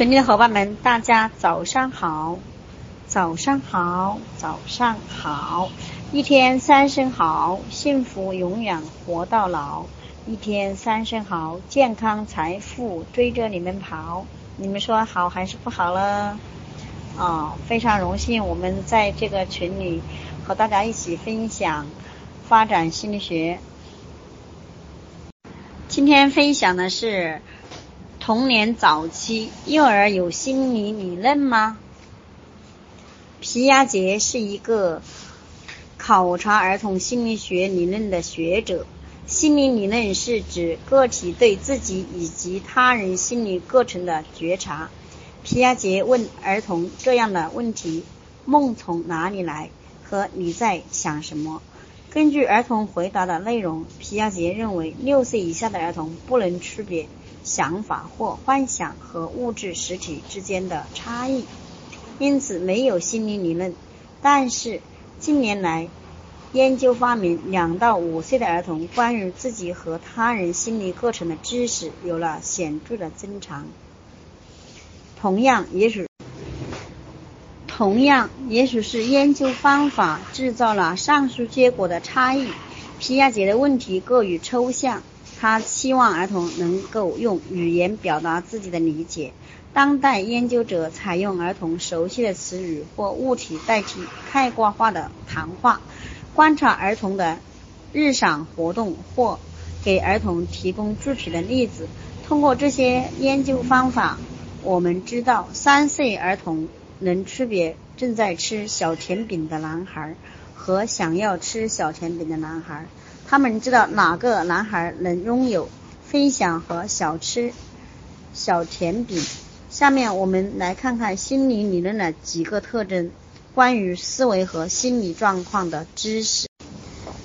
群里的伙伴们，大家早上好，早上好，早上好，一天三声好，幸福永远活到老。一天三声好，健康财富追着你们跑。你们说好还是不好了？啊，非常荣幸我们在这个群里和大家一起分享发展心理学。今天分享的是。童年早期，幼儿有心理理论吗？皮亚杰是一个考察儿童心理学理论的学者。心理理论是指个体对自己以及他人心理过程的觉察。皮亚杰问儿童这样的问题：“梦从哪里来？”和“你在想什么？”根据儿童回答的内容，皮亚杰认为六岁以下的儿童不能区别。想法或幻想和物质实体之间的差异，因此没有心理理论。但是近年来，研究发明两到五岁的儿童关于自己和他人心理过程的知识有了显著的增长。同样，也许同样也许是研究方法制造了上述结果的差异。皮亚杰的问题过于抽象。他期望儿童能够用语言表达自己的理解。当代研究者采用儿童熟悉的词语或物体代替概括化的谈话，观察儿童的日常活动或给儿童提供具体的例子。通过这些研究方法，我们知道三岁儿童能区别正在吃小甜饼的男孩和想要吃小甜饼的男孩。他们知道哪个男孩能拥有飞翔和小吃小甜饼。下面我们来看看心理理论的几个特征：关于思维和心理状况的知识。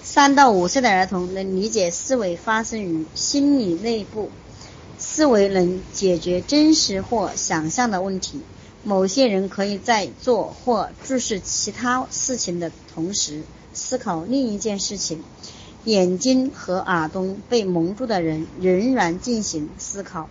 三到五岁的儿童能理解思维发生于心理内部，思维能解决真实或想象的问题。某些人可以在做或注视其他事情的同时思考另一件事情。眼睛和耳朵被蒙住的人仍然进行思考，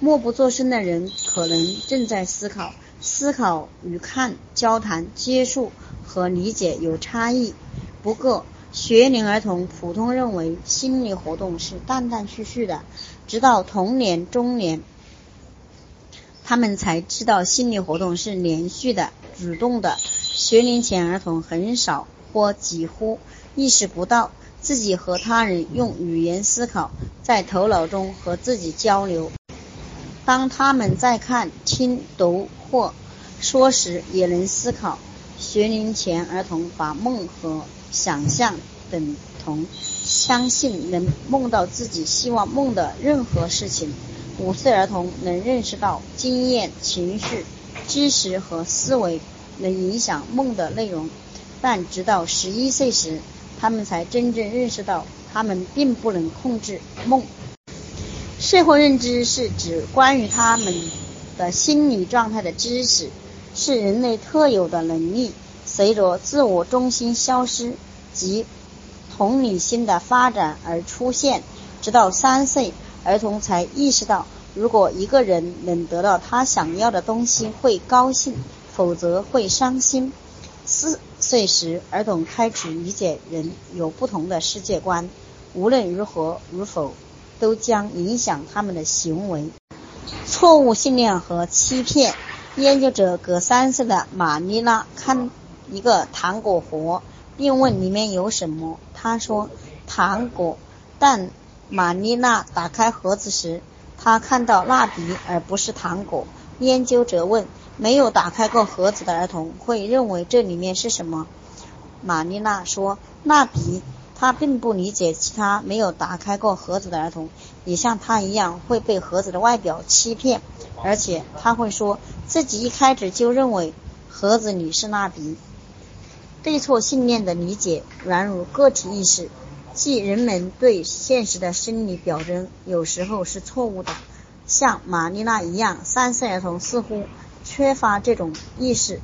默不作声的人可能正在思考。思考与看、交谈、接触和理解有差异。不过，学龄儿童普通认为心理活动是断断续续的，直到童年、中年，他们才知道心理活动是连续的、主动的。学龄前儿童很少或几乎意识不到。自己和他人用语言思考，在头脑中和自己交流。当他们在看、听、读或说时，也能思考。学龄前儿童把梦和想象等同，相信能梦到自己希望梦的任何事情。五岁儿童能认识到经验、情绪、知识和思维能影响梦的内容，但直到十一岁时。他们才真正认识到，他们并不能控制梦。社会认知是指关于他们的心理状态的知识，是人类特有的能力。随着自我中心消失及同理心的发展而出现，直到三岁，儿童才意识到，如果一个人能得到他想要的东西，会高兴；否则会伤心。四岁时，儿童开始理解人有不同的世界观，无论如何与否，都将影响他们的行为。错误信念和欺骗。研究者给三岁的玛丽娜看一个糖果盒，并问里面有什么。他说：“糖果。”但玛丽娜打开盒子时，她看到蜡笔而不是糖果。研究者问。没有打开过盒子的儿童会认为这里面是什么？玛丽娜说：“蜡笔。”她并不理解其他没有打开过盒子的儿童也像她一样会被盒子的外表欺骗，而且他会说自己一开始就认为盒子里是蜡笔。对错信念的理解源于个体意识，即人们对现实的生理表征有时候是错误的。像玛丽娜一样，三岁儿童似乎。缺乏这种意识，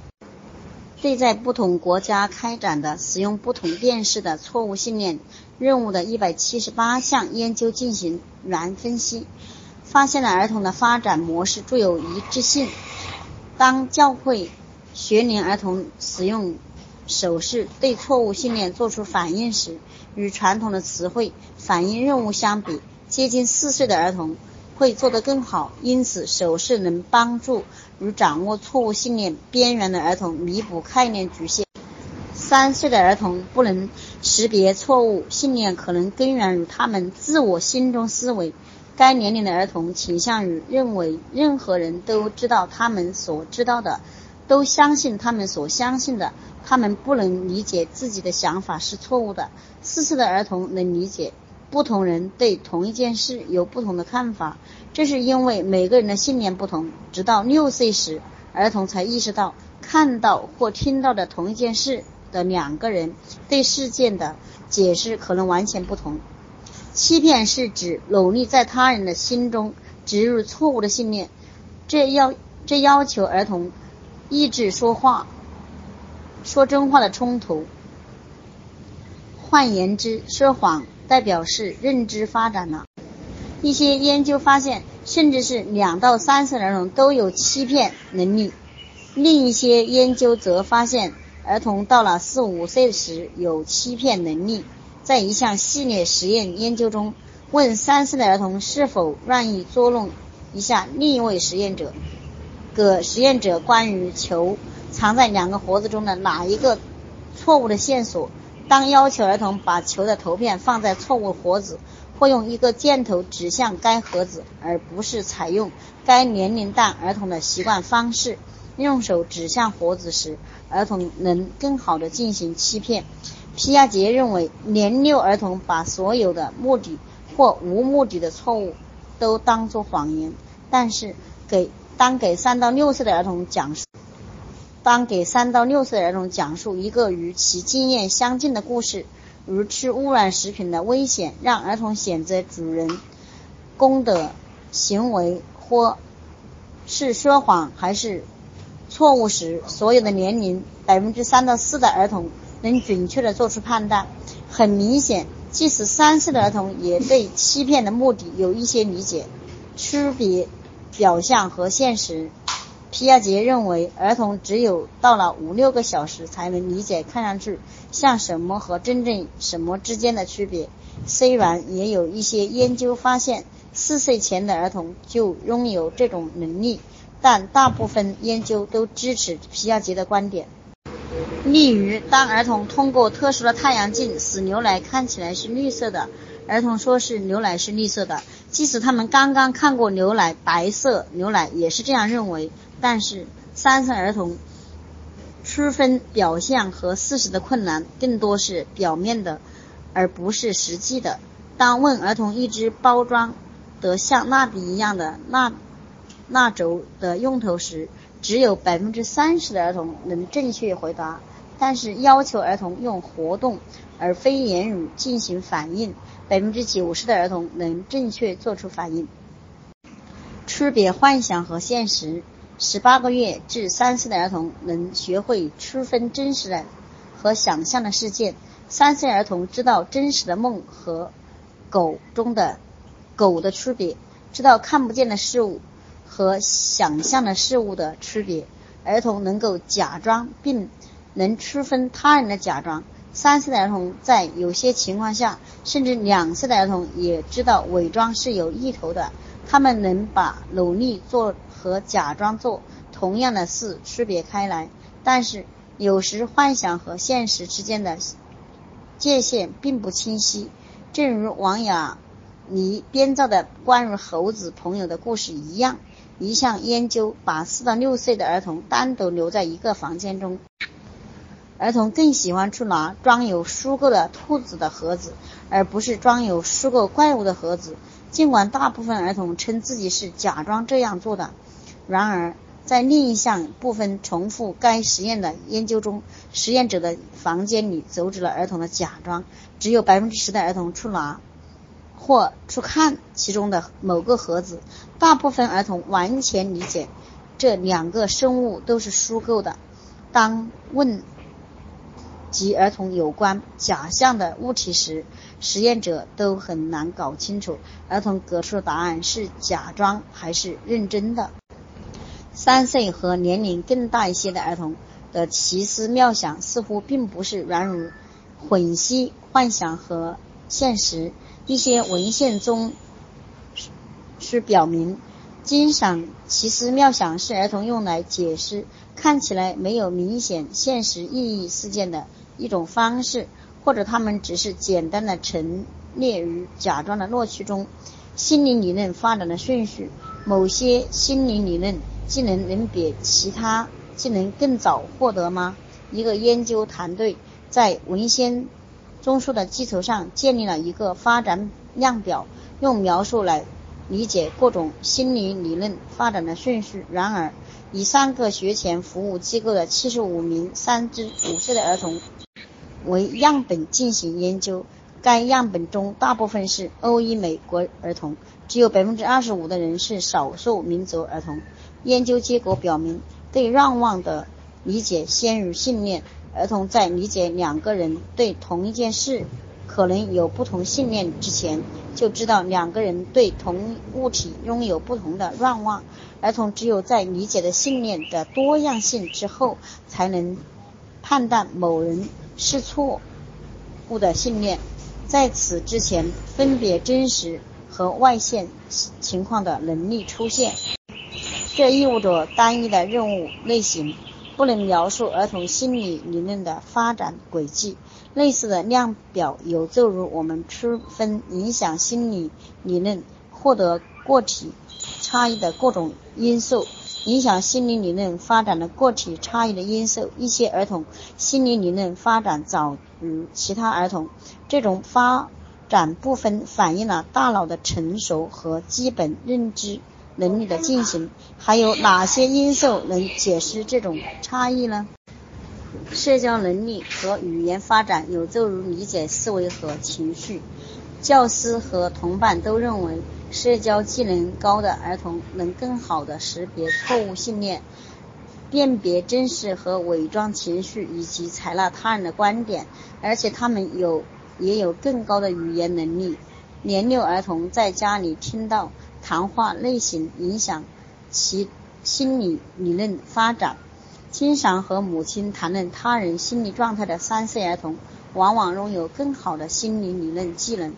对在不同国家开展的使用不同电视的错误信念任务的一百七十八项研究进行原分析，发现了儿童的发展模式具有一致性。当教会学龄儿童使用手势对错误信念做出反应时，与传统的词汇反应任务相比，接近四岁的儿童会做得更好。因此，手势能帮助与掌握错误信念边缘的儿童弥补概念局限。三岁的儿童不能识别错误信念，可能根源于他们自我心中思维。该年龄的儿童倾向于认为任何人都知道他们所知道的，都相信他们所相信的。他们不能理解自己的想法是错误的。四岁的儿童能理解不同人对同一件事有不同的看法，这是因为每个人的信念不同。直到六岁时，儿童才意识到看到或听到的同一件事。的两个人对事件的解释可能完全不同。欺骗是指努力在他人的心中植入错误的信念，这要这要求儿童抑制说话、说真话的冲突。换言之，说谎代表是认知发展了。一些研究发现，甚至是两到三岁的儿童都有欺骗能力。另一些研究则发现。儿童到了四五岁时有欺骗能力。在一项系列实验研究中，问三岁的儿童是否愿意捉弄一下另一位实验者，给实验者关于球藏在两个盒子中的哪一个错误的线索。当要求儿童把球的头片放在错误盒子，或用一个箭头指向该盒子，而不是采用该年龄段儿童的习惯方式。用手指向盒子时，儿童能更好地进行欺骗。皮亚杰认为，年幼儿童把所有的目的或无目的的错误都当作谎言。但是，给当给三到六岁的儿童讲述，当给三到六岁儿童讲述一个与其经验相近的故事，如吃污染食品的危险，让儿童选择主人公的行为，或是说谎，还是？错误时，所有的年龄百分之三到四的儿童能准确地做出判断。很明显，即使三岁的儿童也对欺骗的目的有一些理解。区别表象和现实。皮亚杰认为，儿童只有到了五六个小时才能理解看上去像什么和真正什么之间的区别。虽然也有一些研究发现，四岁前的儿童就拥有这种能力。但大部分研究都支持皮亚杰的观点。例如，当儿童通过特殊的太阳镜使牛奶看起来是绿色的，儿童说是牛奶是绿色的，即使他们刚刚看过牛奶白色牛奶也是这样认为。但是，三岁儿童区分表象和事实的困难更多是表面的，而不是实际的。当问儿童一只包装得像蜡笔一样的蜡。蜡轴的用途时，只有百分之三十的儿童能正确回答。但是要求儿童用活动而非言语进行反应，百分之九十的儿童能正确做出反应。区别幻想和现实。十八个月至三岁的儿童能学会区分真实的和想象的事件。三岁儿童知道真实的梦和狗中的狗的区别，知道看不见的事物。和想象的事物的区别，儿童能够假装并能区分他人的假装。三岁的儿童在有些情况下，甚至两岁的儿童也知道伪装是有意图的。他们能把努力做和假装做同样的事区别开来。但是有时幻想和现实之间的界限并不清晰，正如王雅妮编造的关于猴子朋友的故事一样。一项研究把四到六岁的儿童单独留在一个房间中，儿童更喜欢去拿装有书购的兔子的盒子，而不是装有书购怪物的盒子。尽管大部分儿童称自己是假装这样做的，然而在另一项部分重复该实验的研究中，实验者的房间里阻止了儿童的假装，只有百分之十的儿童去拿。或去看其中的某个盒子，大部分儿童完全理解这两个生物都是虚构的。当问及儿童有关假象的物体时，实验者都很难搞清楚儿童给出的答案是假装还是认真的。三岁和年龄更大一些的儿童的奇思妙想似乎并不是源于混淆幻想和现实。一些文献中是表明，经常奇思妙想是儿童用来解释看起来没有明显现实意义事件的一种方式，或者他们只是简单的陈列于假装的乐趣中。心理理论发展的顺序，某些心理理论技能能比其他技能更早获得吗？一个研究团队在文献。综述的基础上建立了一个发展量表，用描述来理解各种心理理论发展的顺序。然而，以三个学前服务机构的七十五名三至五岁的儿童为样本进行研究，该样本中大部分是欧裔美国儿童，只有百分之二十五的人是少数民族儿童。研究结果表明，对愿望的理解先于信念。儿童在理解两个人对同一件事可能有不同信念之前，就知道两个人对同物体拥有不同的愿望。儿童只有在理解的信念的多样性之后，才能判断某人是错误的信念。在此之前，分别真实和外现情况的能力出现，这意味着单一的任务类型。不能描述儿童心理理论的发展轨迹。类似的量表有助于我们区分影响心理理论获得个体差异的各种因素。影响心理理论发展的个体差异的因素，一些儿童心理理论发展早于其他儿童。这种发展部分反映了大脑的成熟和基本认知。能力的进行，还有哪些因素能解释这种差异呢？社交能力和语言发展有助于理解思维和情绪。教师和同伴都认为，社交技能高的儿童能更好地识别错误信念，辨别真实和伪装情绪，以及采纳他人的观点，而且他们有也有更高的语言能力。年幼儿童在家里听到。谈话类型影响其心理理论发展。经常和母亲谈论他人心理状态的三岁儿童，往往拥有更好的心理理论技能。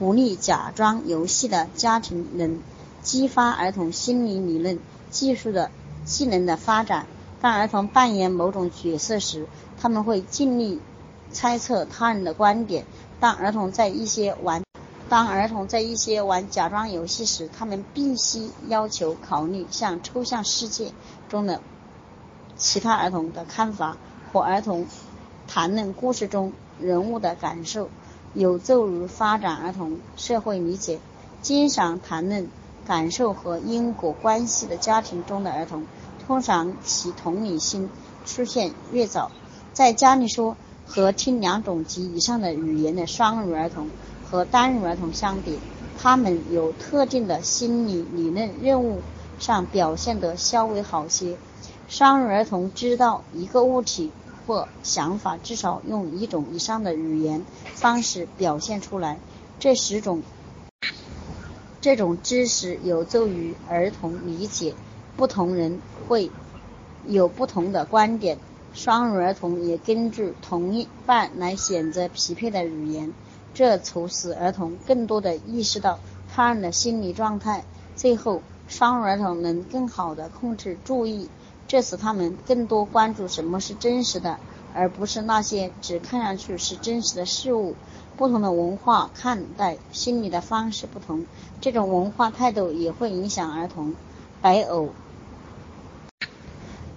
鼓励假装游戏的家庭能激发儿童心理理论技术的技能的发展。当儿童扮演某种角色时，他们会尽力猜测他人的观点。当儿童在一些玩当儿童在一些玩假装游戏时，他们必须要求考虑像抽象世界中的其他儿童的看法，或儿童谈论故事中人物的感受，有助于发展儿童社会理解。经常谈论感受和因果关系的家庭中的儿童，通常其同理心出现越早。在家里说和听两种及以上的语言的双语儿童。和单语儿童相比，他们有特定的心理理论任务上表现得稍微好些。双语儿童知道一个物体或想法至少用一种以上的语言方式表现出来。这十种这种知识有助于儿童理解不同人会有不同的观点。双语儿童也根据同一半来选择匹配的语言。这促使儿童更多地意识到他人的心理状态。最后，双语儿童能更好地控制注意，这使他们更多关注什么是真实的，而不是那些只看上去是真实的事物。不同的文化看待心理的方式不同，这种文化态度也会影响儿童。北欧、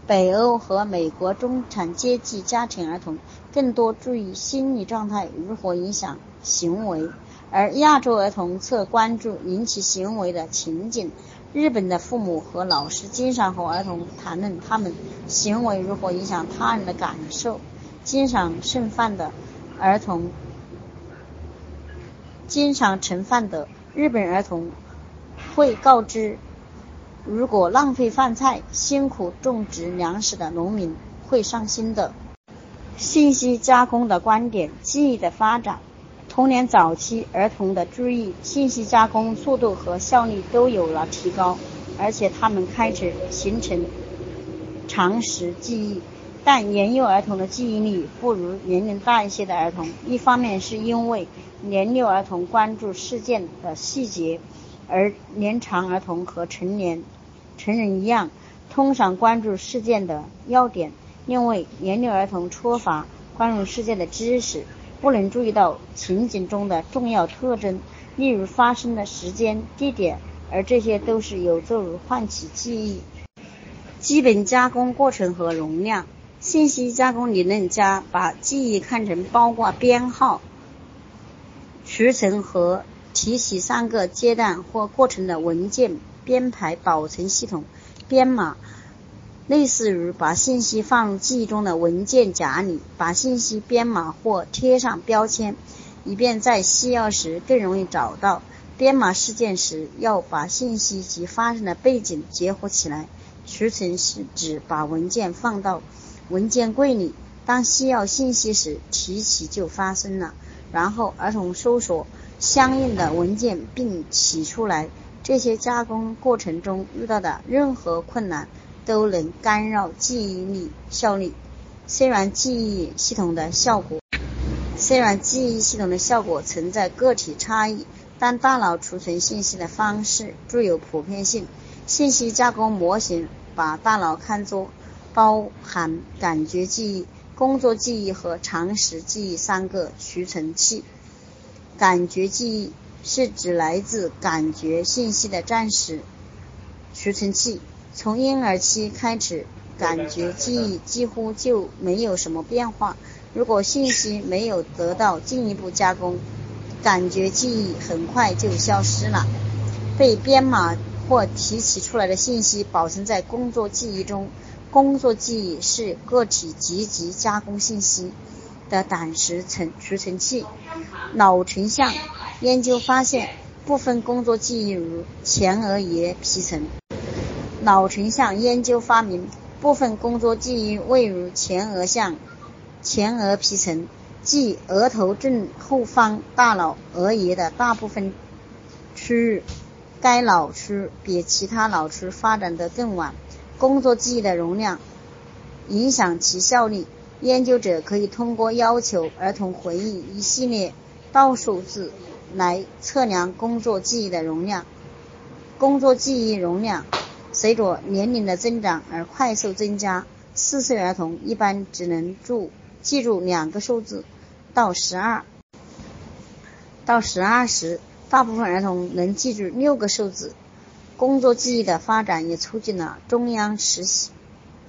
北欧和美国中产阶级家庭儿童更多注意心理状态如何影响。行为，而亚洲儿童则关注引起行为的情景。日本的父母和老师经常和儿童谈论他们行为如何影响他人的感受。经常剩饭的儿童，经常盛饭的日本儿童会告知，如果浪费饭菜，辛苦种植粮食的农民会伤心的。信息加工的观点，记忆的发展。童年早期儿童的注意信息加工速度和效率都有了提高，而且他们开始形成常识记忆。但年幼儿童的记忆力不如年龄大一些的儿童。一方面是因为年幼儿童关注事件的细节，而年长儿童和成年成人一样，通常关注事件的要点。因为年幼儿童缺乏关注事件的知识。不能注意到情景中的重要特征，例如发生的时间、地点，而这些都是有助于唤起记忆。基本加工过程和容量。信息加工理论家把记忆看成包括编号、储存和提取三个阶段或过程的文件编排保存系统。编码。类似于把信息放入记忆中的文件夹里，把信息编码或贴上标签，以便在需要时更容易找到。编码事件时，要把信息及发生的背景结合起来。储存是指把文件放到文件柜里，当需要信息时提起就发生了。然后儿童搜索相应的文件并取出来。这些加工过程中遇到的任何困难。都能干扰记忆力效率。虽然记忆系统的效果，虽然记忆系统的效果存在个体差异，但大脑储存信息的方式具有普遍性。信息加工模型把大脑看作包含感觉记忆、工作记忆和常识记忆三个储存器。感觉记忆是指来自感觉信息的暂时储存器。从婴儿期开始，感觉记忆几乎就没有什么变化。如果信息没有得到进一步加工，感觉记忆很快就消失了。被编码或提取出来的信息保存在工作记忆中。工作记忆是个体积极加工信息的短时存储存器。脑成像研究发现，部分工作记忆如前额叶皮层。脑成像研究发明，部分工作记忆位于前额向前额皮层，即额头正后方大脑额叶的大部分区域。该脑区比其他脑区发展得更晚。工作记忆的容量影响其效率。研究者可以通过要求儿童回忆一系列倒数字来测量工作记忆的容量。工作记忆容量。随着年龄的增长而快速增加。四岁儿童一般只能住记住两个数字，到十二到十二时，大部分儿童能记住六个数字。工作记忆的发展也促进了中央实行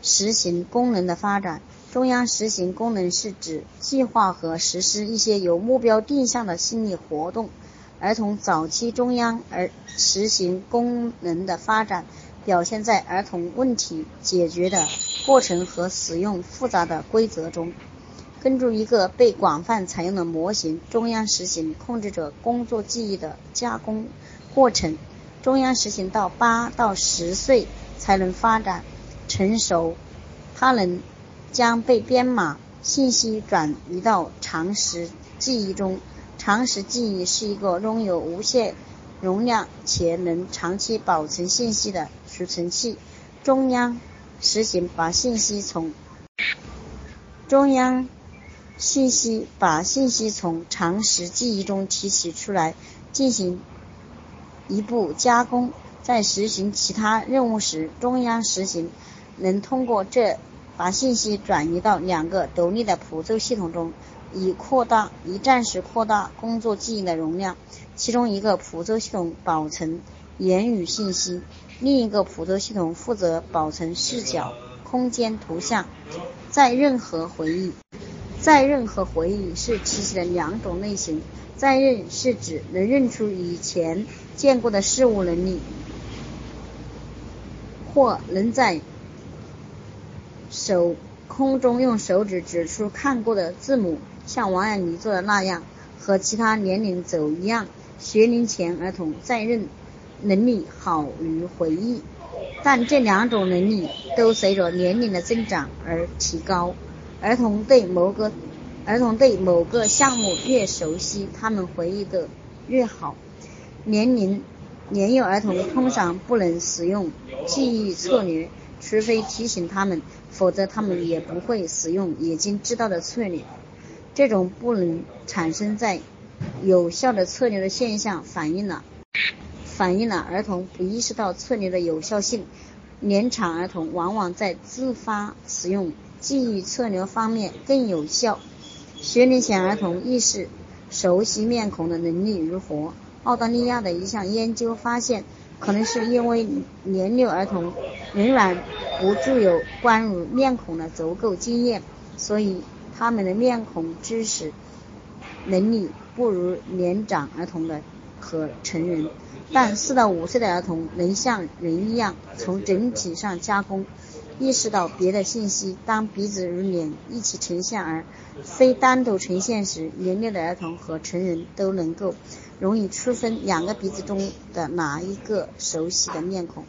实行功能的发展。中央实行功能是指计划和实施一些有目标定向的心理活动。儿童早期中央而实行功能的发展。表现在儿童问题解决的过程和使用复杂的规则中。根据一个被广泛采用的模型，中央实行控制着工作记忆的加工过程。中央实行到八到十岁才能发展成熟，它能将被编码信息转移到常识记忆中。常识记忆是一个拥有无限容量且能长期保存信息的。储存器中央实行把信息从中央信息把信息从常识记忆中提取出来，进行一步加工。在实行其他任务时，中央实行能通过这把信息转移到两个独立的辅助系统中，以扩大以暂时扩大工作记忆的容量。其中一个辅助系统保存言语信息。另一个辅助系统负责保存视角、空间图像。在任何回忆，在任何回忆是提起的两种类型。在任是指能认出以前见过的事物能力，或能在手空中用手指指出看过的字母，像王阳明做的那样。和其他年龄走一样，学龄前儿童在任。能力好于回忆，但这两种能力都随着年龄的增长而提高。儿童对某个儿童对某个项目越熟悉，他们回忆的越好。年龄年幼儿童通常不能使用记忆策略，除非提醒他们，否则他们也不会使用已经知道的策略。这种不能产生在有效的策略的现象，反映了反映了儿童不意识到策略的有效性。年长儿童往往在自发使用记忆策略方面更有效。学龄前儿童意识熟悉面孔的能力如何？澳大利亚的一项研究发现，可能是因为年幼儿童仍然不具有关于面孔的足够经验，所以他们的面孔知识能力不如年长儿童的和成人。但四到五岁的儿童能像人一样从整体上加工，意识到别的信息。当鼻子与脸一起呈现而非单独呈现时，年龄的儿童和成人都能够。容易区分两个鼻子中的哪一个熟悉的面孔。